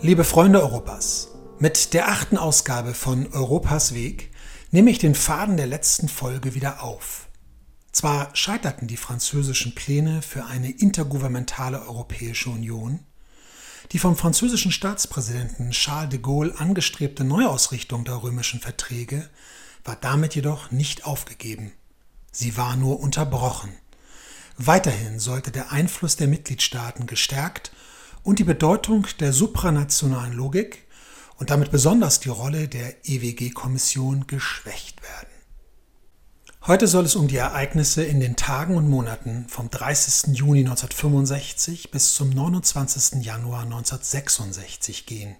Liebe Freunde Europas, mit der achten Ausgabe von Europas Weg nehme ich den Faden der letzten Folge wieder auf. Zwar scheiterten die französischen Pläne für eine intergouvernementale Europäische Union, die vom französischen Staatspräsidenten Charles de Gaulle angestrebte Neuausrichtung der römischen Verträge war damit jedoch nicht aufgegeben. Sie war nur unterbrochen. Weiterhin sollte der Einfluss der Mitgliedstaaten gestärkt und die Bedeutung der supranationalen Logik und damit besonders die Rolle der EWG-Kommission geschwächt werden. Heute soll es um die Ereignisse in den Tagen und Monaten vom 30. Juni 1965 bis zum 29. Januar 1966 gehen.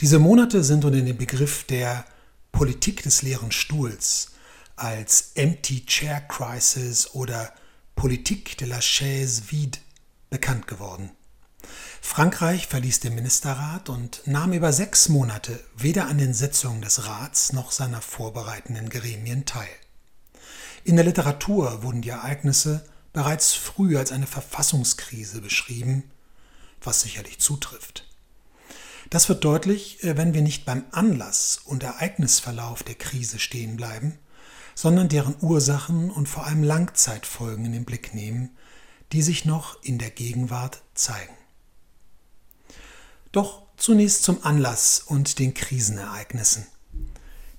Diese Monate sind unter dem Begriff der Politik des leeren Stuhls als Empty Chair Crisis oder Politique de la chaise vide bekannt geworden. Frankreich verließ den Ministerrat und nahm über sechs Monate weder an den Sitzungen des Rats noch seiner vorbereitenden Gremien teil. In der Literatur wurden die Ereignisse bereits früh als eine Verfassungskrise beschrieben, was sicherlich zutrifft. Das wird deutlich, äh, wenn wir nicht beim Anlass und Ereignisverlauf der Krise stehen bleiben, sondern deren Ursachen und vor allem Langzeitfolgen in den Blick nehmen, die sich noch in der Gegenwart zeigen. Doch zunächst zum Anlass und den Krisenereignissen.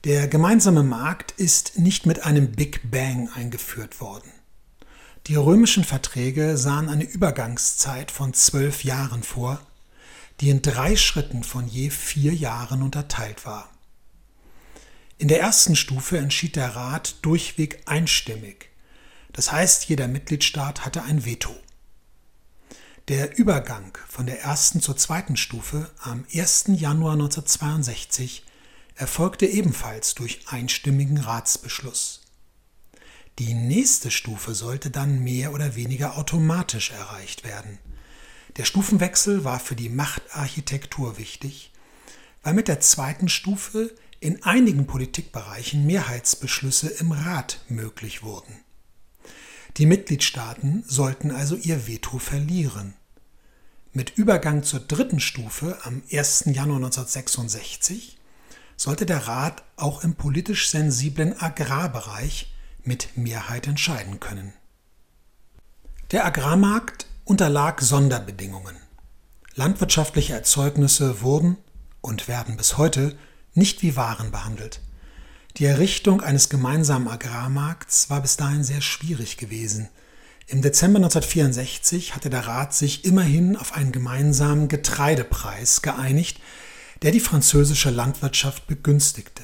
Der gemeinsame Markt ist nicht mit einem Big Bang eingeführt worden. Die römischen Verträge sahen eine Übergangszeit von zwölf Jahren vor, die in drei Schritten von je vier Jahren unterteilt war. In der ersten Stufe entschied der Rat durchweg einstimmig, das heißt jeder Mitgliedstaat hatte ein Veto. Der Übergang von der ersten zur zweiten Stufe am 1. Januar 1962 erfolgte ebenfalls durch einstimmigen Ratsbeschluss. Die nächste Stufe sollte dann mehr oder weniger automatisch erreicht werden. Der Stufenwechsel war für die Machtarchitektur wichtig, weil mit der zweiten Stufe in einigen Politikbereichen Mehrheitsbeschlüsse im Rat möglich wurden. Die Mitgliedstaaten sollten also ihr Veto verlieren. Mit Übergang zur dritten Stufe am 1. Januar 1966 sollte der Rat auch im politisch sensiblen Agrarbereich mit Mehrheit entscheiden können. Der Agrarmarkt unterlag Sonderbedingungen. Landwirtschaftliche Erzeugnisse wurden und werden bis heute nicht wie Waren behandelt. Die Errichtung eines gemeinsamen Agrarmarkts war bis dahin sehr schwierig gewesen. Im Dezember 1964 hatte der Rat sich immerhin auf einen gemeinsamen Getreidepreis geeinigt, der die französische Landwirtschaft begünstigte.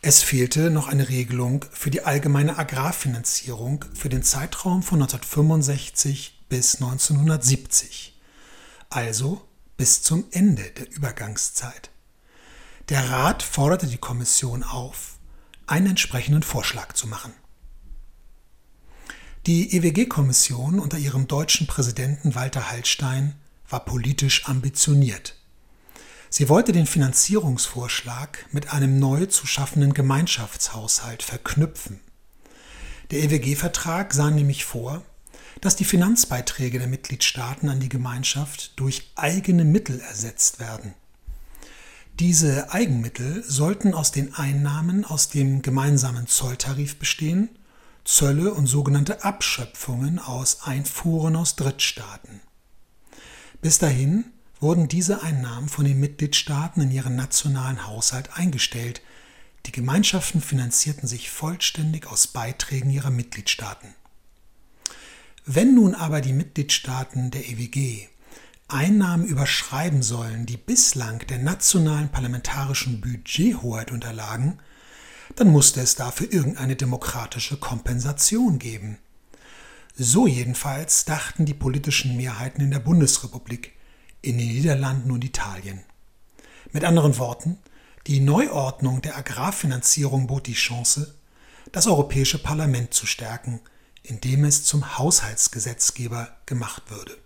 Es fehlte noch eine Regelung für die allgemeine Agrarfinanzierung für den Zeitraum von 1965 bis 1970, also bis zum Ende der Übergangszeit. Der Rat forderte die Kommission auf, einen entsprechenden Vorschlag zu machen. Die EWG-Kommission unter ihrem deutschen Präsidenten Walter Hallstein war politisch ambitioniert. Sie wollte den Finanzierungsvorschlag mit einem neu zu schaffenden Gemeinschaftshaushalt verknüpfen. Der EWG-Vertrag sah nämlich vor, dass die Finanzbeiträge der Mitgliedstaaten an die Gemeinschaft durch eigene Mittel ersetzt werden. Diese Eigenmittel sollten aus den Einnahmen aus dem gemeinsamen Zolltarif bestehen, Zölle und sogenannte Abschöpfungen aus Einfuhren aus Drittstaaten. Bis dahin wurden diese Einnahmen von den Mitgliedstaaten in ihren nationalen Haushalt eingestellt. Die Gemeinschaften finanzierten sich vollständig aus Beiträgen ihrer Mitgliedstaaten. Wenn nun aber die Mitgliedstaaten der EWG Einnahmen überschreiben sollen, die bislang der nationalen parlamentarischen Budgethoheit unterlagen, dann musste es dafür irgendeine demokratische Kompensation geben. So jedenfalls dachten die politischen Mehrheiten in der Bundesrepublik, in den Niederlanden und Italien. Mit anderen Worten, die Neuordnung der Agrarfinanzierung bot die Chance, das Europäische Parlament zu stärken, indem es zum Haushaltsgesetzgeber gemacht würde.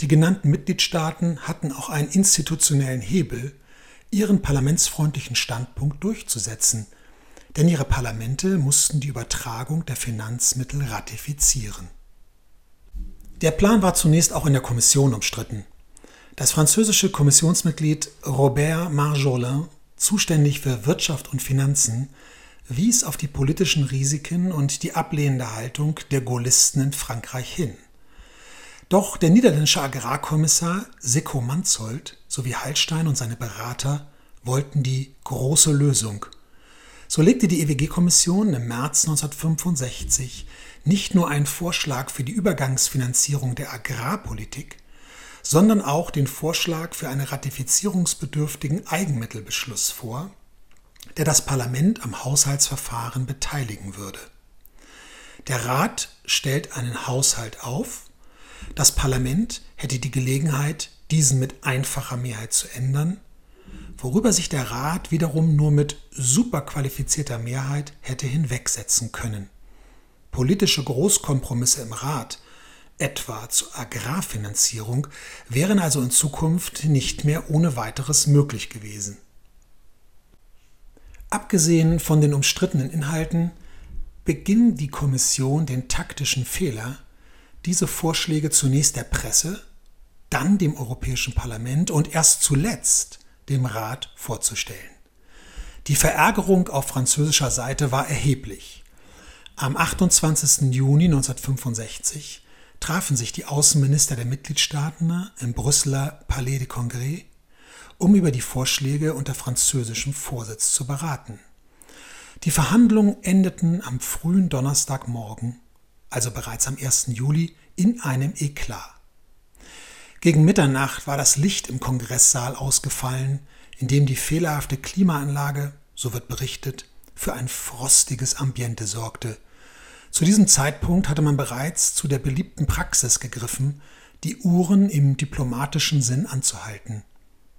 Die genannten Mitgliedstaaten hatten auch einen institutionellen Hebel, ihren parlamentsfreundlichen Standpunkt durchzusetzen, denn ihre Parlamente mussten die Übertragung der Finanzmittel ratifizieren. Der Plan war zunächst auch in der Kommission umstritten. Das französische Kommissionsmitglied Robert Marjolin, zuständig für Wirtschaft und Finanzen, wies auf die politischen Risiken und die ablehnende Haltung der Gaullisten in Frankreich hin. Doch der niederländische Agrarkommissar Sicko Manzold sowie Hallstein und seine Berater wollten die große Lösung. So legte die EWG-Kommission im März 1965 nicht nur einen Vorschlag für die Übergangsfinanzierung der Agrarpolitik, sondern auch den Vorschlag für einen ratifizierungsbedürftigen Eigenmittelbeschluss vor, der das Parlament am Haushaltsverfahren beteiligen würde. Der Rat stellt einen Haushalt auf, das Parlament hätte die Gelegenheit, diesen mit einfacher Mehrheit zu ändern, worüber sich der Rat wiederum nur mit superqualifizierter Mehrheit hätte hinwegsetzen können. Politische Großkompromisse im Rat, etwa zur Agrarfinanzierung, wären also in Zukunft nicht mehr ohne weiteres möglich gewesen. Abgesehen von den umstrittenen Inhalten beging die Kommission den taktischen Fehler, diese Vorschläge zunächst der Presse, dann dem Europäischen Parlament und erst zuletzt dem Rat vorzustellen. Die Verärgerung auf französischer Seite war erheblich. Am 28. Juni 1965 trafen sich die Außenminister der Mitgliedstaaten im Brüsseler Palais de Congrès um über die Vorschläge unter französischem Vorsitz zu beraten. Die Verhandlungen endeten am frühen Donnerstagmorgen, also bereits am 1. Juli, in einem Eklat. Gegen Mitternacht war das Licht im Kongresssaal ausgefallen, in dem die fehlerhafte Klimaanlage, so wird berichtet, für ein frostiges Ambiente sorgte. Zu diesem Zeitpunkt hatte man bereits zu der beliebten Praxis gegriffen, die Uhren im diplomatischen Sinn anzuhalten.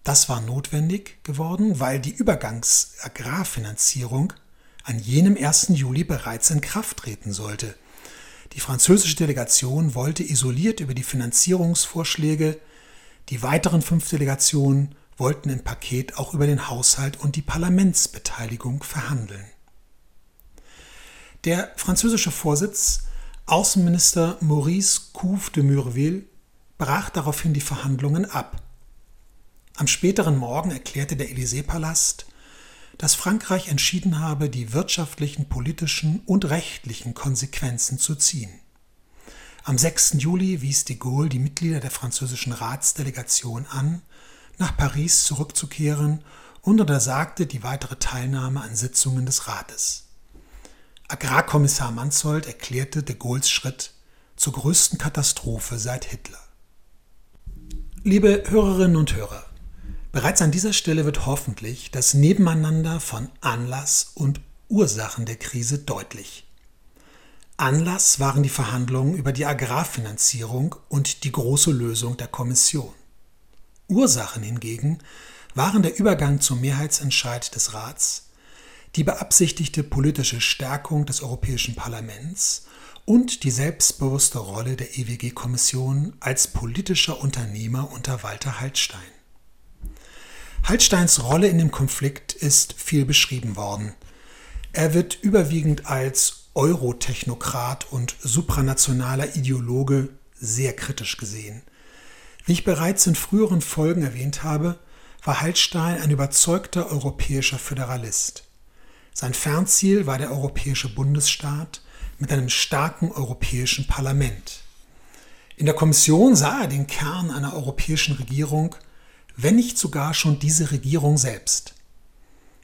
Das war notwendig geworden, weil die Übergangsagrarfinanzierung an jenem 1. Juli bereits in Kraft treten sollte. Die französische Delegation wollte isoliert über die Finanzierungsvorschläge, die weiteren fünf Delegationen wollten im Paket auch über den Haushalt und die Parlamentsbeteiligung verhandeln. Der französische Vorsitz, Außenminister Maurice Couve de Murville, brach daraufhin die Verhandlungen ab am späteren Morgen erklärte der Élysée-Palast, dass Frankreich entschieden habe, die wirtschaftlichen, politischen und rechtlichen Konsequenzen zu ziehen. Am 6. Juli wies de Gaulle die Mitglieder der französischen Ratsdelegation an, nach Paris zurückzukehren und untersagte die weitere Teilnahme an Sitzungen des Rates. Agrarkommissar Manzold erklärte de Gaulles Schritt zur größten Katastrophe seit Hitler. Liebe Hörerinnen und Hörer, Bereits an dieser Stelle wird hoffentlich das Nebeneinander von Anlass und Ursachen der Krise deutlich. Anlass waren die Verhandlungen über die Agrarfinanzierung und die große Lösung der Kommission. Ursachen hingegen waren der Übergang zum Mehrheitsentscheid des Rats, die beabsichtigte politische Stärkung des Europäischen Parlaments und die selbstbewusste Rolle der EWG-Kommission als politischer Unternehmer unter Walter Hallstein. Hallsteins Rolle in dem Konflikt ist viel beschrieben worden. Er wird überwiegend als Eurotechnokrat und supranationaler Ideologe sehr kritisch gesehen. Wie ich bereits in früheren Folgen erwähnt habe, war Hallstein ein überzeugter europäischer Föderalist. Sein Fernziel war der europäische Bundesstaat mit einem starken europäischen Parlament. In der Kommission sah er den Kern einer europäischen Regierung wenn nicht sogar schon diese Regierung selbst.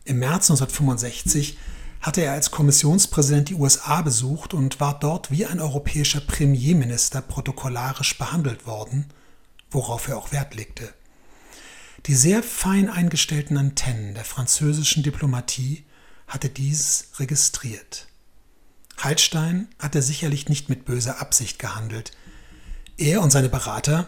Im März 1965 hatte er als Kommissionspräsident die USA besucht und war dort wie ein europäischer Premierminister protokollarisch behandelt worden, worauf er auch Wert legte. Die sehr fein eingestellten Antennen der französischen Diplomatie hatte dies registriert. Heilstein hatte sicherlich nicht mit böser Absicht gehandelt. Er und seine Berater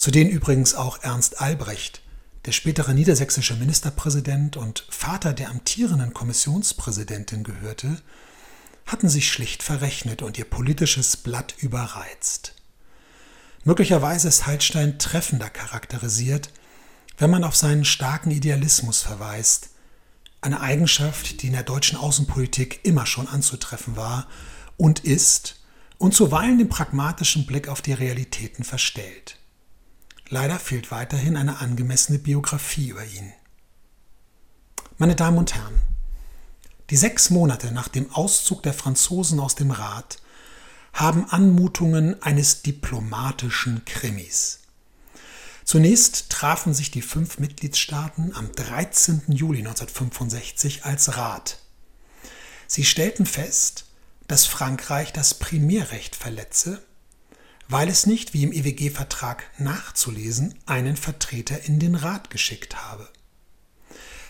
zu denen übrigens auch Ernst Albrecht, der spätere niedersächsische Ministerpräsident und Vater der amtierenden Kommissionspräsidentin gehörte, hatten sich schlicht verrechnet und ihr politisches Blatt überreizt. Möglicherweise ist Heilstein treffender charakterisiert, wenn man auf seinen starken Idealismus verweist, eine Eigenschaft, die in der deutschen Außenpolitik immer schon anzutreffen war und ist und zuweilen den pragmatischen Blick auf die Realitäten verstellt. Leider fehlt weiterhin eine angemessene Biografie über ihn. Meine Damen und Herren, die sechs Monate nach dem Auszug der Franzosen aus dem Rat haben Anmutungen eines diplomatischen Krimis. Zunächst trafen sich die fünf Mitgliedstaaten am 13. Juli 1965 als Rat. Sie stellten fest, dass Frankreich das Primärrecht verletze, weil es nicht, wie im EWG-Vertrag nachzulesen, einen Vertreter in den Rat geschickt habe.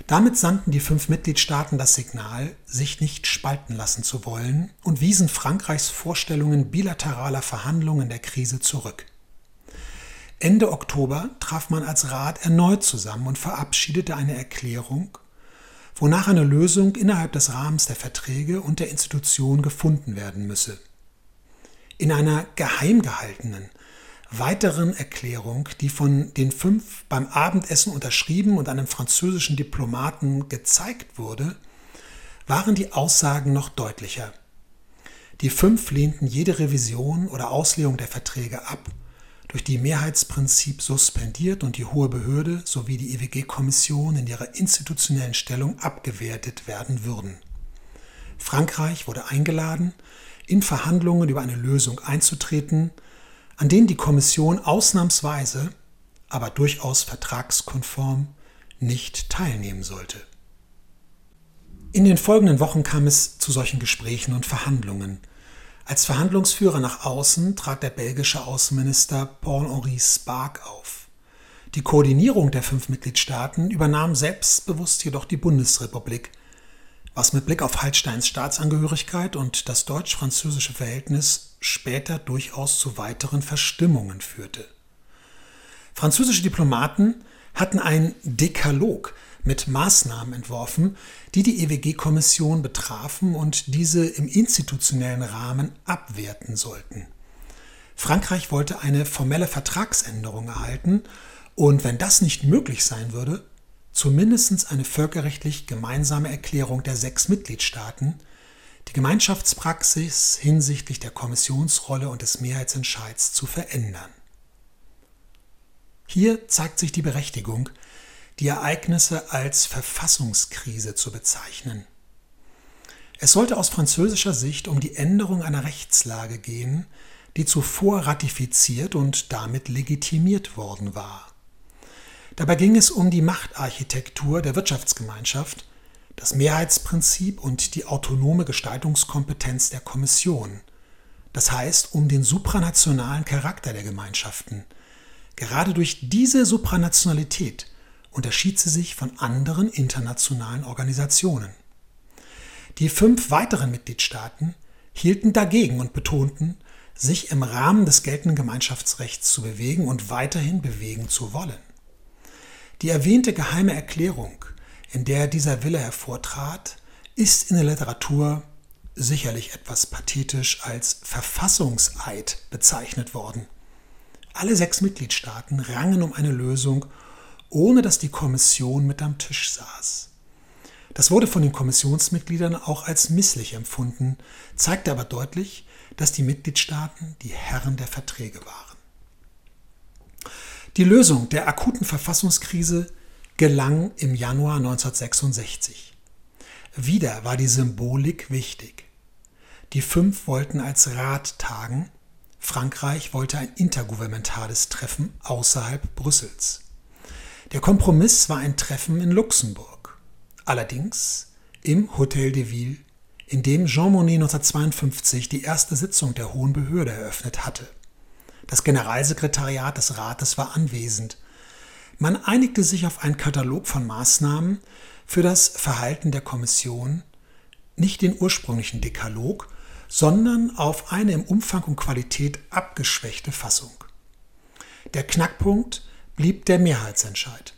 Damit sandten die fünf Mitgliedstaaten das Signal, sich nicht spalten lassen zu wollen und wiesen Frankreichs Vorstellungen bilateraler Verhandlungen der Krise zurück. Ende Oktober traf man als Rat erneut zusammen und verabschiedete eine Erklärung, wonach eine Lösung innerhalb des Rahmens der Verträge und der Institution gefunden werden müsse. In einer geheim gehaltenen, weiteren Erklärung, die von den fünf beim Abendessen unterschrieben und einem französischen Diplomaten gezeigt wurde, waren die Aussagen noch deutlicher. Die fünf lehnten jede Revision oder Auslegung der Verträge ab durch die Mehrheitsprinzip suspendiert und die hohe Behörde sowie die EWG-Kommission in ihrer institutionellen Stellung abgewertet werden würden. Frankreich wurde eingeladen, in Verhandlungen über eine Lösung einzutreten, an denen die Kommission ausnahmsweise, aber durchaus vertragskonform, nicht teilnehmen sollte. In den folgenden Wochen kam es zu solchen Gesprächen und Verhandlungen, als Verhandlungsführer nach außen trat der belgische Außenminister Paul-Henri Spark auf. Die Koordinierung der fünf Mitgliedstaaten übernahm selbstbewusst jedoch die Bundesrepublik, was mit Blick auf Hallsteins Staatsangehörigkeit und das deutsch-französische Verhältnis später durchaus zu weiteren Verstimmungen führte. Französische Diplomaten hatten ein Dekalog mit Maßnahmen entworfen, die die EWG-Kommission betrafen und diese im institutionellen Rahmen abwerten sollten. Frankreich wollte eine formelle Vertragsänderung erhalten und wenn das nicht möglich sein würde, zumindest eine völkerrechtlich gemeinsame Erklärung der sechs Mitgliedstaaten, die Gemeinschaftspraxis hinsichtlich der Kommissionsrolle und des Mehrheitsentscheids zu verändern. Hier zeigt sich die Berechtigung die Ereignisse als Verfassungskrise zu bezeichnen. Es sollte aus französischer Sicht um die Änderung einer Rechtslage gehen, die zuvor ratifiziert und damit legitimiert worden war. Dabei ging es um die Machtarchitektur der Wirtschaftsgemeinschaft, das Mehrheitsprinzip und die autonome Gestaltungskompetenz der Kommission, das heißt um den supranationalen Charakter der Gemeinschaften. Gerade durch diese Supranationalität unterschied sie sich von anderen internationalen Organisationen. Die fünf weiteren Mitgliedstaaten hielten dagegen und betonten, sich im Rahmen des geltenden Gemeinschaftsrechts zu bewegen und weiterhin bewegen zu wollen. Die erwähnte geheime Erklärung, in der dieser Wille hervortrat, ist in der Literatur sicherlich etwas pathetisch als Verfassungseid bezeichnet worden. Alle sechs Mitgliedstaaten rangen um eine Lösung ohne dass die Kommission mit am Tisch saß. Das wurde von den Kommissionsmitgliedern auch als misslich empfunden, zeigte aber deutlich, dass die Mitgliedstaaten die Herren der Verträge waren. Die Lösung der akuten Verfassungskrise gelang im Januar 1966. Wieder war die Symbolik wichtig. Die fünf wollten als Rat tagen, Frankreich wollte ein intergouvernementales Treffen außerhalb Brüssels. Der Kompromiss war ein Treffen in Luxemburg, allerdings im Hotel de Ville, in dem Jean Monnet 1952 die erste Sitzung der Hohen Behörde eröffnet hatte. Das Generalsekretariat des Rates war anwesend. Man einigte sich auf einen Katalog von Maßnahmen für das Verhalten der Kommission, nicht den ursprünglichen Dekalog, sondern auf eine im Umfang und Qualität abgeschwächte Fassung. Der Knackpunkt blieb der Mehrheitsentscheid.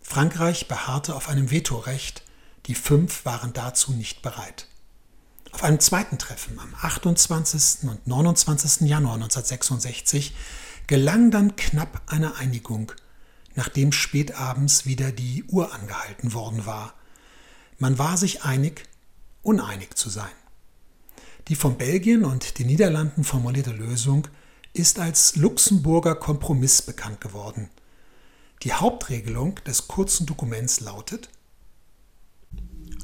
Frankreich beharrte auf einem Vetorecht, die fünf waren dazu nicht bereit. Auf einem zweiten Treffen am 28. und 29. Januar 1966 gelang dann knapp eine Einigung, nachdem spätabends wieder die Uhr angehalten worden war. Man war sich einig, uneinig zu sein. Die von Belgien und den Niederlanden formulierte Lösung ist als Luxemburger Kompromiss bekannt geworden. Die Hauptregelung des kurzen Dokuments lautet,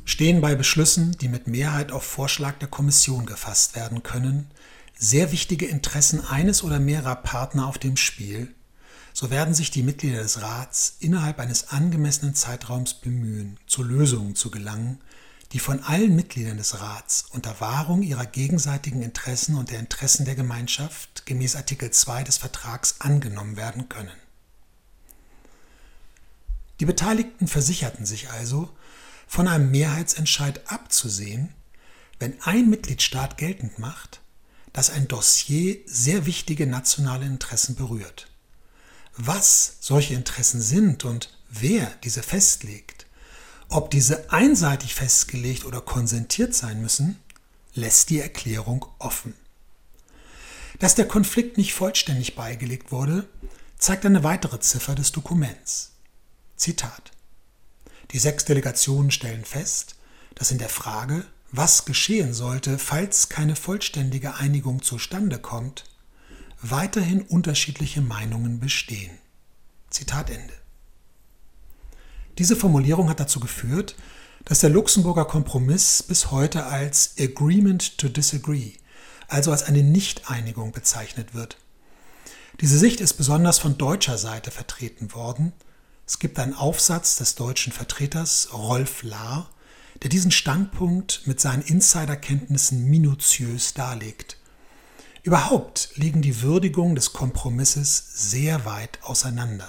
stehen bei Beschlüssen, die mit Mehrheit auf Vorschlag der Kommission gefasst werden können, sehr wichtige Interessen eines oder mehrerer Partner auf dem Spiel, so werden sich die Mitglieder des Rats innerhalb eines angemessenen Zeitraums bemühen, zu Lösungen zu gelangen, die von allen Mitgliedern des Rats unter Wahrung ihrer gegenseitigen Interessen und der Interessen der Gemeinschaft gemäß Artikel 2 des Vertrags angenommen werden können. Die Beteiligten versicherten sich also, von einem Mehrheitsentscheid abzusehen, wenn ein Mitgliedstaat geltend macht, dass ein Dossier sehr wichtige nationale Interessen berührt. Was solche Interessen sind und wer diese festlegt, ob diese einseitig festgelegt oder konsentiert sein müssen, lässt die Erklärung offen. Dass der Konflikt nicht vollständig beigelegt wurde, zeigt eine weitere Ziffer des Dokuments. Zitat die sechs Delegationen stellen fest, dass in der Frage, was geschehen sollte, falls keine vollständige Einigung zustande kommt, weiterhin unterschiedliche Meinungen bestehen. Zitat Ende. Diese Formulierung hat dazu geführt, dass der Luxemburger Kompromiss bis heute als Agreement to Disagree, also als eine Nichteinigung bezeichnet wird. Diese Sicht ist besonders von deutscher Seite vertreten worden, es gibt einen Aufsatz des deutschen Vertreters Rolf Lahr, der diesen Standpunkt mit seinen Insiderkenntnissen minutiös darlegt. Überhaupt liegen die Würdigungen des Kompromisses sehr weit auseinander.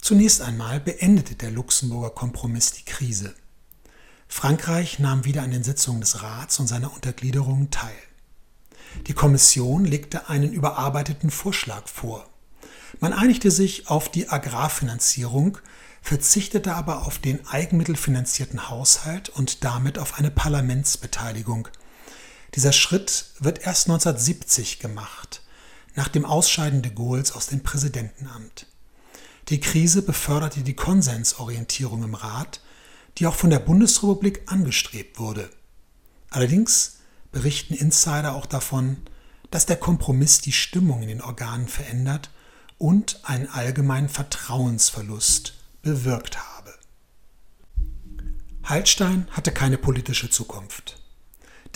Zunächst einmal beendete der Luxemburger Kompromiss die Krise. Frankreich nahm wieder an den Sitzungen des Rats und seiner Untergliederungen teil. Die Kommission legte einen überarbeiteten Vorschlag vor. Man einigte sich auf die Agrarfinanzierung, verzichtete aber auf den eigenmittelfinanzierten Haushalt und damit auf eine Parlamentsbeteiligung. Dieser Schritt wird erst 1970 gemacht, nach dem Ausscheiden de Gaulles aus dem Präsidentenamt. Die Krise beförderte die Konsensorientierung im Rat, die auch von der Bundesrepublik angestrebt wurde. Allerdings berichten Insider auch davon, dass der Kompromiss die Stimmung in den Organen verändert und einen allgemeinen Vertrauensverlust bewirkt habe. Hallstein hatte keine politische Zukunft.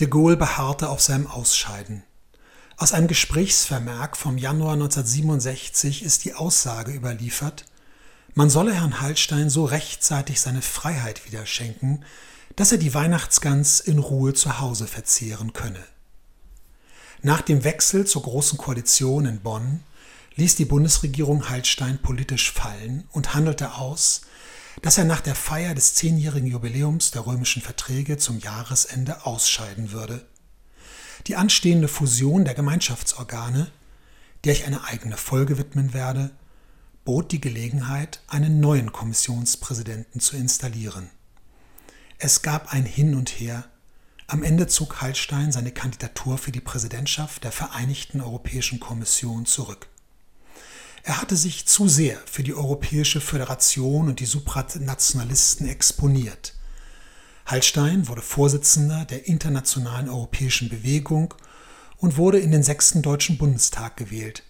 De Gaulle beharrte auf seinem Ausscheiden. Aus einem Gesprächsvermerk vom Januar 1967 ist die Aussage überliefert, man solle Herrn Hallstein so rechtzeitig seine Freiheit wieder schenken, dass er die Weihnachtsgans in Ruhe zu Hause verzehren könne. Nach dem Wechsel zur Großen Koalition in Bonn ließ die Bundesregierung Hallstein politisch fallen und handelte aus, dass er nach der Feier des zehnjährigen Jubiläums der römischen Verträge zum Jahresende ausscheiden würde. Die anstehende Fusion der Gemeinschaftsorgane, der ich eine eigene Folge widmen werde, bot die Gelegenheit, einen neuen Kommissionspräsidenten zu installieren. Es gab ein Hin und Her. Am Ende zog Hallstein seine Kandidatur für die Präsidentschaft der Vereinigten Europäischen Kommission zurück. Er hatte sich zu sehr für die Europäische Föderation und die Supranationalisten exponiert. Hallstein wurde Vorsitzender der Internationalen Europäischen Bewegung und wurde in den sechsten Deutschen Bundestag gewählt.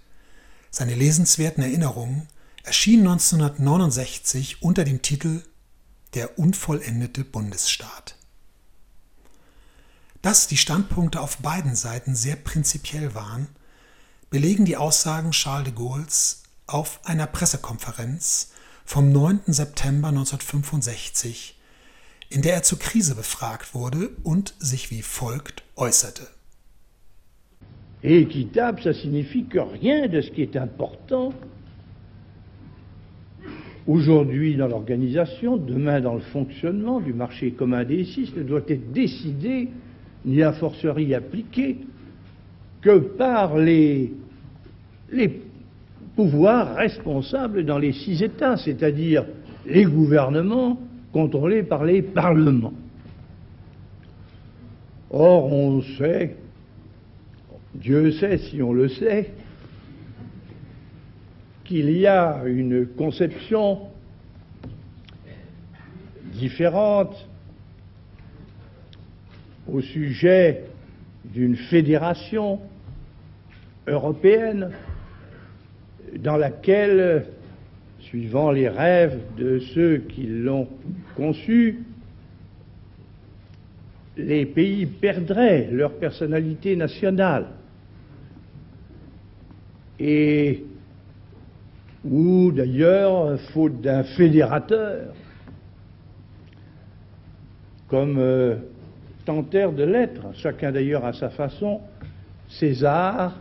Seine lesenswerten Erinnerungen erschienen 1969 unter dem Titel Der unvollendete Bundesstaat. Dass die Standpunkte auf beiden Seiten sehr prinzipiell waren, belegen die Aussagen Charles de Gaulles auf einer Pressekonferenz vom 9. September 1965, in der er zur Krise befragt wurde und sich wie folgt äußerte. Équitable, ça signifie que rien de ce qui est important aujourd'hui dans l'organisation, demain dans le fonctionnement du marché commun des six ne doit être décidé ni a fortiori appliqué que par les, les pouvoirs responsables dans les six États, c'est-à-dire les gouvernements contrôlés par les parlements. Or, on sait, Dieu sait si on le sait, qu'il y a une conception différente au sujet d'une fédération européenne dans laquelle, suivant les rêves de ceux qui l'ont conçue, les pays perdraient leur personnalité nationale. Et où d'ailleurs, faute d'un fédérateur, comme euh, tentèrent de l'être, chacun d'ailleurs à sa façon, César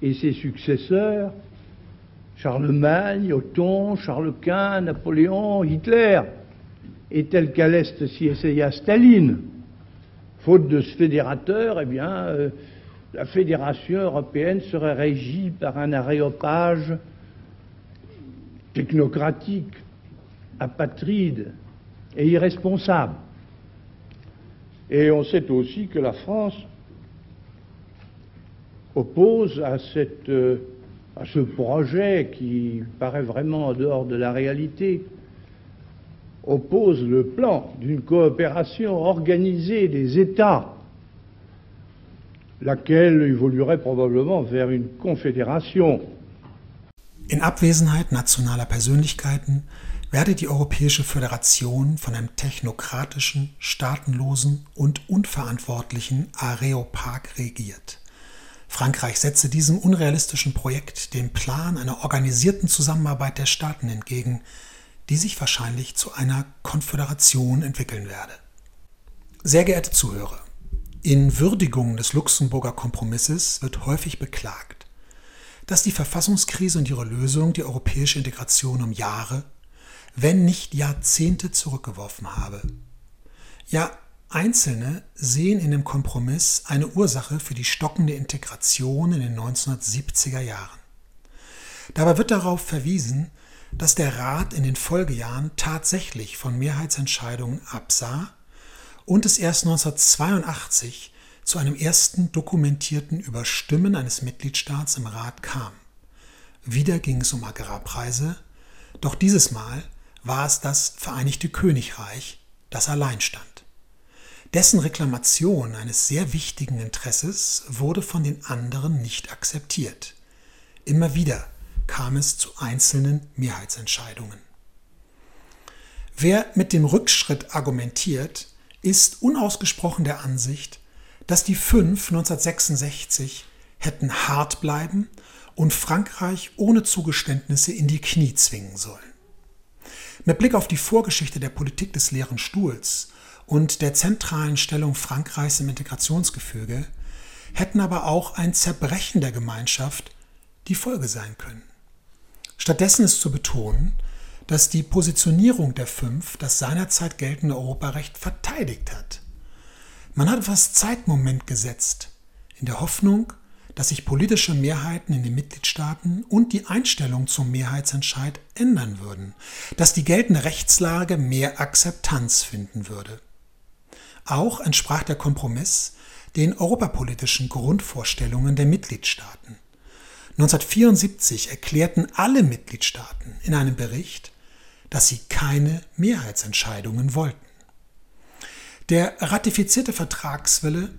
et ses successeurs, Charlemagne, Othon, Charles Quint, Napoléon, Hitler, et tel qu'à l'Est s'y essaya Staline. Faute de ce fédérateur, eh bien, euh, la fédération européenne serait régie par un aréopage technocratique, apatride et irresponsable. Et on sait aussi que la France oppose à, cette, euh, à ce projet qui paraît vraiment en dehors de la réalité, oppose le plan d'une coopération organisée des États, laquelle évoluerait probablement vers une confédération. In Abwesenheit nationaler Persönlichkeiten werde die Europäische Föderation von einem technokratischen, staatenlosen und unverantwortlichen Areopag regiert. Frankreich setze diesem unrealistischen Projekt den Plan einer organisierten Zusammenarbeit der Staaten entgegen, die sich wahrscheinlich zu einer Konföderation entwickeln werde. Sehr geehrte Zuhörer, in Würdigung des Luxemburger Kompromisses wird häufig beklagt, dass die Verfassungskrise und ihre Lösung die europäische Integration um Jahre, wenn nicht Jahrzehnte zurückgeworfen habe. Ja, Einzelne sehen in dem Kompromiss eine Ursache für die stockende Integration in den 1970er Jahren. Dabei wird darauf verwiesen, dass der Rat in den Folgejahren tatsächlich von Mehrheitsentscheidungen absah und es erst 1982 zu einem ersten dokumentierten Überstimmen eines Mitgliedstaats im Rat kam. Wieder ging es um Agrarpreise, doch dieses Mal war es das Vereinigte Königreich, das allein stand. Dessen Reklamation eines sehr wichtigen Interesses wurde von den anderen nicht akzeptiert. Immer wieder kam es zu einzelnen Mehrheitsentscheidungen. Wer mit dem Rückschritt argumentiert, ist unausgesprochen der Ansicht, dass die fünf 1966 hätten hart bleiben und Frankreich ohne Zugeständnisse in die Knie zwingen sollen. Mit Blick auf die Vorgeschichte der Politik des leeren Stuhls und der zentralen Stellung Frankreichs im Integrationsgefüge hätten aber auch ein Zerbrechen der Gemeinschaft die Folge sein können. Stattdessen ist zu betonen, dass die Positionierung der Fünf das seinerzeit geltende Europarecht verteidigt hat. Man hat etwas Zeitmoment gesetzt, in der Hoffnung, dass sich politische Mehrheiten in den Mitgliedstaaten und die Einstellung zum Mehrheitsentscheid ändern würden, dass die geltende Rechtslage mehr Akzeptanz finden würde. Auch entsprach der Kompromiss den europapolitischen Grundvorstellungen der Mitgliedstaaten. 1974 erklärten alle Mitgliedstaaten in einem Bericht, dass sie keine Mehrheitsentscheidungen wollten. Der ratifizierte Vertragswille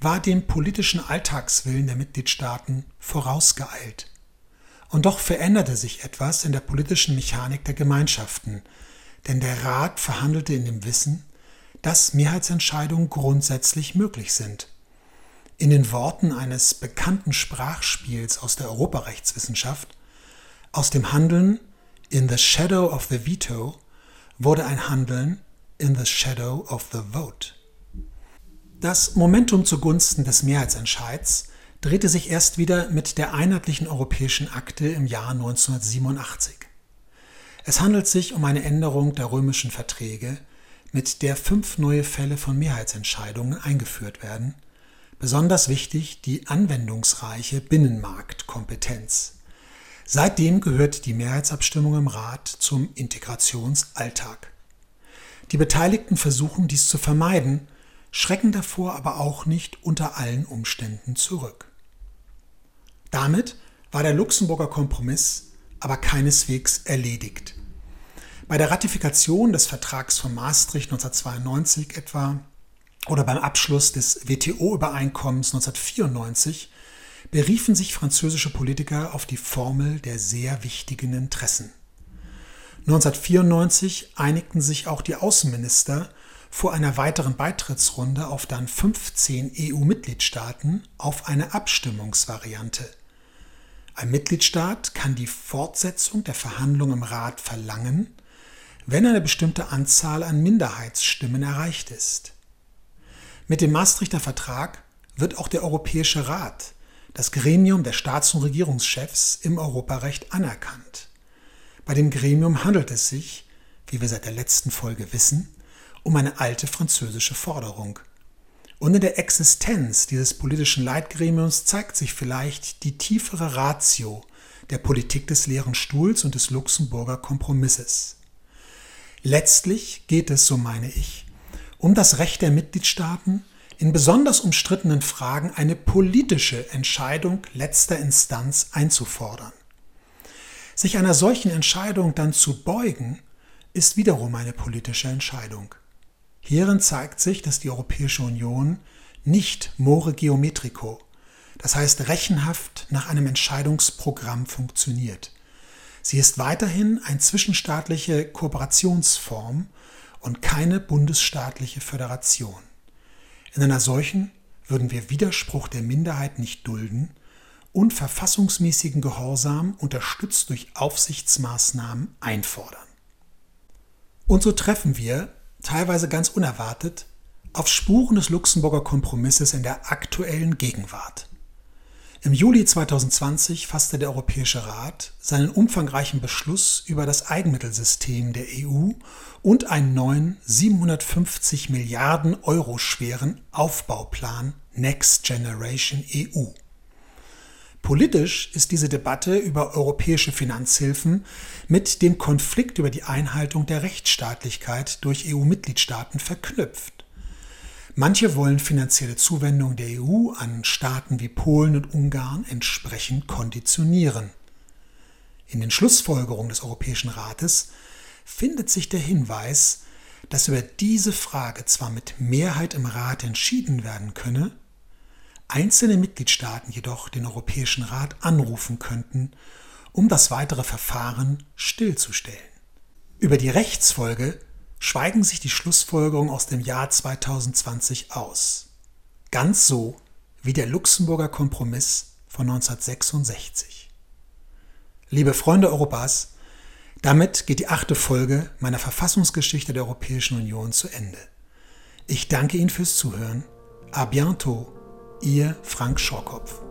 war dem politischen Alltagswillen der Mitgliedstaaten vorausgeeilt. Und doch veränderte sich etwas in der politischen Mechanik der Gemeinschaften, denn der Rat verhandelte in dem Wissen, dass Mehrheitsentscheidungen grundsätzlich möglich sind. In den Worten eines bekannten Sprachspiels aus der Europarechtswissenschaft, aus dem Handeln in the shadow of the veto wurde ein Handeln in the shadow of the vote. Das Momentum zugunsten des Mehrheitsentscheids drehte sich erst wieder mit der Einheitlichen Europäischen Akte im Jahr 1987. Es handelt sich um eine Änderung der römischen Verträge, mit der fünf neue Fälle von Mehrheitsentscheidungen eingeführt werden, besonders wichtig die anwendungsreiche Binnenmarktkompetenz. Seitdem gehört die Mehrheitsabstimmung im Rat zum Integrationsalltag. Die Beteiligten versuchen dies zu vermeiden, schrecken davor aber auch nicht unter allen Umständen zurück. Damit war der Luxemburger Kompromiss aber keineswegs erledigt. Bei der Ratifikation des Vertrags von Maastricht 1992 etwa oder beim Abschluss des WTO-Übereinkommens 1994 beriefen sich französische Politiker auf die Formel der sehr wichtigen Interessen. 1994 einigten sich auch die Außenminister vor einer weiteren Beitrittsrunde auf dann 15 EU-Mitgliedstaaten auf eine Abstimmungsvariante. Ein Mitgliedstaat kann die Fortsetzung der Verhandlungen im Rat verlangen, wenn eine bestimmte Anzahl an Minderheitsstimmen erreicht ist. Mit dem Maastrichter Vertrag wird auch der Europäische Rat, das Gremium der Staats- und Regierungschefs im Europarecht, anerkannt. Bei dem Gremium handelt es sich, wie wir seit der letzten Folge wissen, um eine alte französische Forderung. Und in der Existenz dieses politischen Leitgremiums zeigt sich vielleicht die tiefere Ratio der Politik des leeren Stuhls und des Luxemburger Kompromisses. Letztlich geht es, so meine ich, um das Recht der Mitgliedstaaten, in besonders umstrittenen Fragen eine politische Entscheidung letzter Instanz einzufordern. Sich einer solchen Entscheidung dann zu beugen, ist wiederum eine politische Entscheidung. Hierin zeigt sich, dass die Europäische Union nicht more geometrico, das heißt rechenhaft nach einem Entscheidungsprogramm funktioniert. Sie ist weiterhin eine zwischenstaatliche Kooperationsform und keine bundesstaatliche Föderation. In einer solchen würden wir Widerspruch der Minderheit nicht dulden und verfassungsmäßigen Gehorsam unterstützt durch Aufsichtsmaßnahmen einfordern. Und so treffen wir teilweise ganz unerwartet, auf Spuren des Luxemburger Kompromisses in der aktuellen Gegenwart. Im Juli 2020 fasste der Europäische Rat seinen umfangreichen Beschluss über das Eigenmittelsystem der EU und einen neuen 750 Milliarden Euro schweren Aufbauplan Next Generation EU. Politisch ist diese Debatte über europäische Finanzhilfen mit dem Konflikt über die Einhaltung der Rechtsstaatlichkeit durch EU-Mitgliedstaaten verknüpft. Manche wollen finanzielle Zuwendungen der EU an Staaten wie Polen und Ungarn entsprechend konditionieren. In den Schlussfolgerungen des Europäischen Rates findet sich der Hinweis, dass über diese Frage zwar mit Mehrheit im Rat entschieden werden könne, einzelne Mitgliedstaaten jedoch den Europäischen Rat anrufen könnten, um das weitere Verfahren stillzustellen. Über die Rechtsfolge schweigen sich die Schlussfolgerungen aus dem Jahr 2020 aus. Ganz so wie der Luxemburger Kompromiss von 1966. Liebe Freunde Europas, damit geht die achte Folge meiner Verfassungsgeschichte der Europäischen Union zu Ende. Ich danke Ihnen fürs Zuhören. A bientôt Ihr Frank Schorkopf.